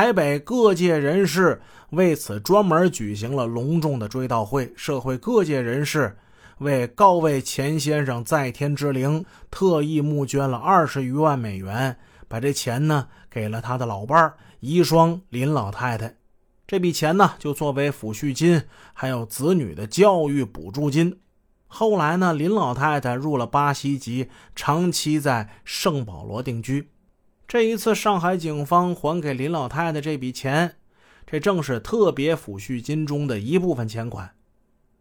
台北各界人士为此专门举行了隆重的追悼会，社会各界人士为告慰钱先生在天之灵，特意募捐了二十余万美元，把这钱呢给了他的老伴儿遗孀林老太太。这笔钱呢就作为抚恤金，还有子女的教育补助金。后来呢，林老太太入了巴西籍，长期在圣保罗定居。这一次，上海警方还给林老太太这笔钱，这正是特别抚恤金中的一部分钱款。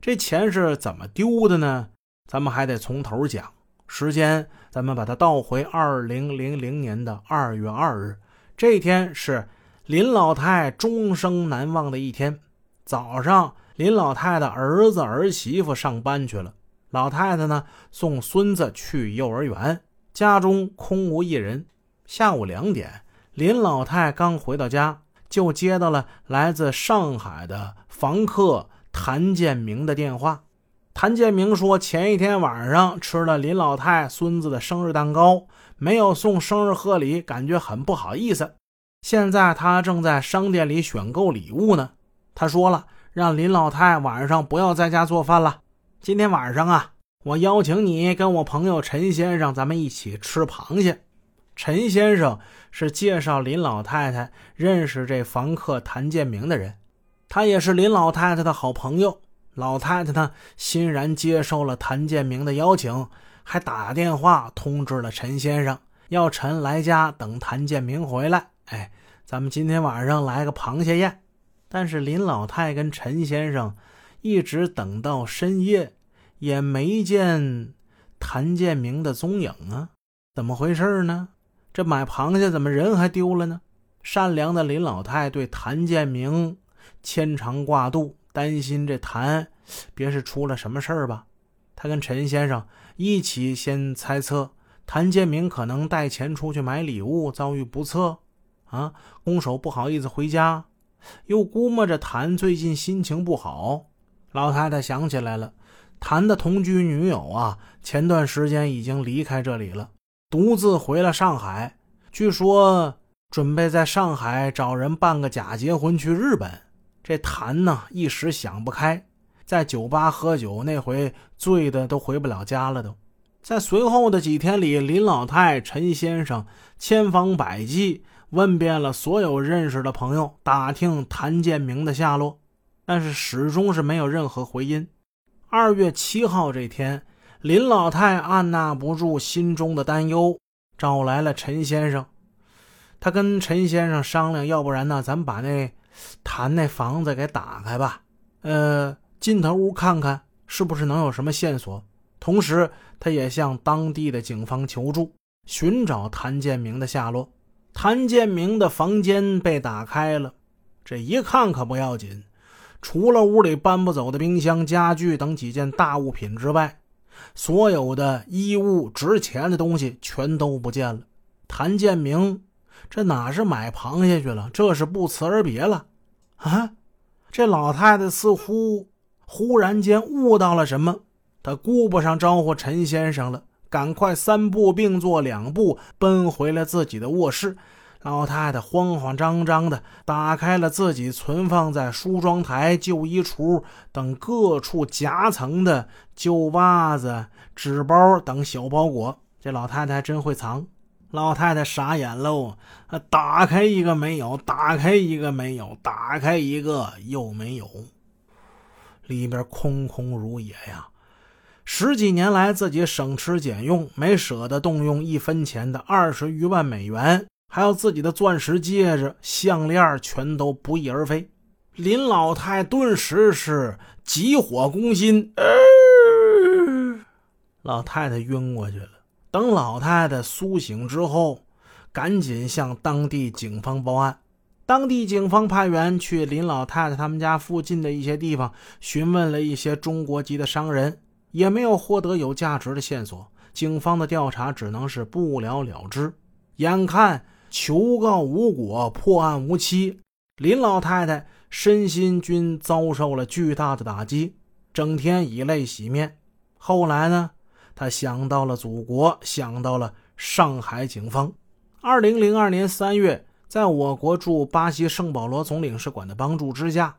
这钱是怎么丢的呢？咱们还得从头讲。时间，咱们把它倒回二零零零年的二月二日，这天是林老太终生难忘的一天。早上，林老太太儿子儿媳妇上班去了，老太太呢送孙子去幼儿园，家中空无一人。下午两点，林老太刚回到家，就接到了来自上海的房客谭建明的电话。谭建明说，前一天晚上吃了林老太孙子的生日蛋糕，没有送生日贺礼，感觉很不好意思。现在他正在商店里选购礼物呢。他说了，让林老太晚上不要在家做饭了。今天晚上啊，我邀请你跟我朋友陈先生，咱们一起吃螃蟹。陈先生是介绍林老太太认识这房客谭建明的人，他也是林老太太的好朋友。老太太呢，欣然接受了谭建明的邀请，还打电话通知了陈先生，要陈来家等谭建明回来。哎，咱们今天晚上来个螃蟹宴。但是林老太跟陈先生一直等到深夜，也没见谭建明的踪影啊，怎么回事呢？这买螃蟹怎么人还丢了呢？善良的林老太对谭建明牵肠挂肚，担心这谭别是出了什么事儿吧？他跟陈先生一起先猜测谭建明可能带钱出去买礼物，遭遇不测啊，空手不好意思回家，又估摸着谭最近心情不好。老太太想起来了，谭的同居女友啊，前段时间已经离开这里了。独自回了上海，据说准备在上海找人办个假结婚去日本。这谭呢一时想不开，在酒吧喝酒，那回醉的都回不了家了。都在随后的几天里，林老太、陈先生千方百计问遍了所有认识的朋友，打听谭建明的下落，但是始终是没有任何回音。二月七号这天。林老太按捺不住心中的担忧，找来了陈先生。他跟陈先生商量，要不然呢，咱把那谭那房子给打开吧，呃，进头屋看看，是不是能有什么线索。同时，他也向当地的警方求助，寻找谭建明的下落。谭建明的房间被打开了，这一看可不要紧，除了屋里搬不走的冰箱、家具等几件大物品之外。所有的衣物、值钱的东西全都不见了。谭建明，这哪是买螃蟹去了？这是不辞而别了啊！这老太太似乎忽然间悟到了什么，她顾不上招呼陈先生了，赶快三步并作两步奔回了自己的卧室。老太太慌慌张张地打开了自己存放在梳妆台、旧衣橱等各处夹层的旧袜子、纸包等小包裹。这老太太真会藏。老太太傻眼喽，打开一个没有，打开一个没有，打开一个又没有，里边空空如也呀！十几年来，自己省吃俭用，没舍得动用一分钱的二十余万美元。还有自己的钻石戒指、项链，全都不翼而飞。林老太顿时是急火攻心，老太太晕过去了。等老太太苏醒之后，赶紧向当地警方报案。当地警方派员去林老太太他们家附近的一些地方询问了一些中国籍的商人，也没有获得有价值的线索。警方的调查只能是不了了之。眼看。求告无果，破案无期，林老太太身心均遭受了巨大的打击，整天以泪洗面。后来呢，她想到了祖国，想到了上海警方。二零零二年三月，在我国驻巴西圣保罗总领事馆的帮助之下，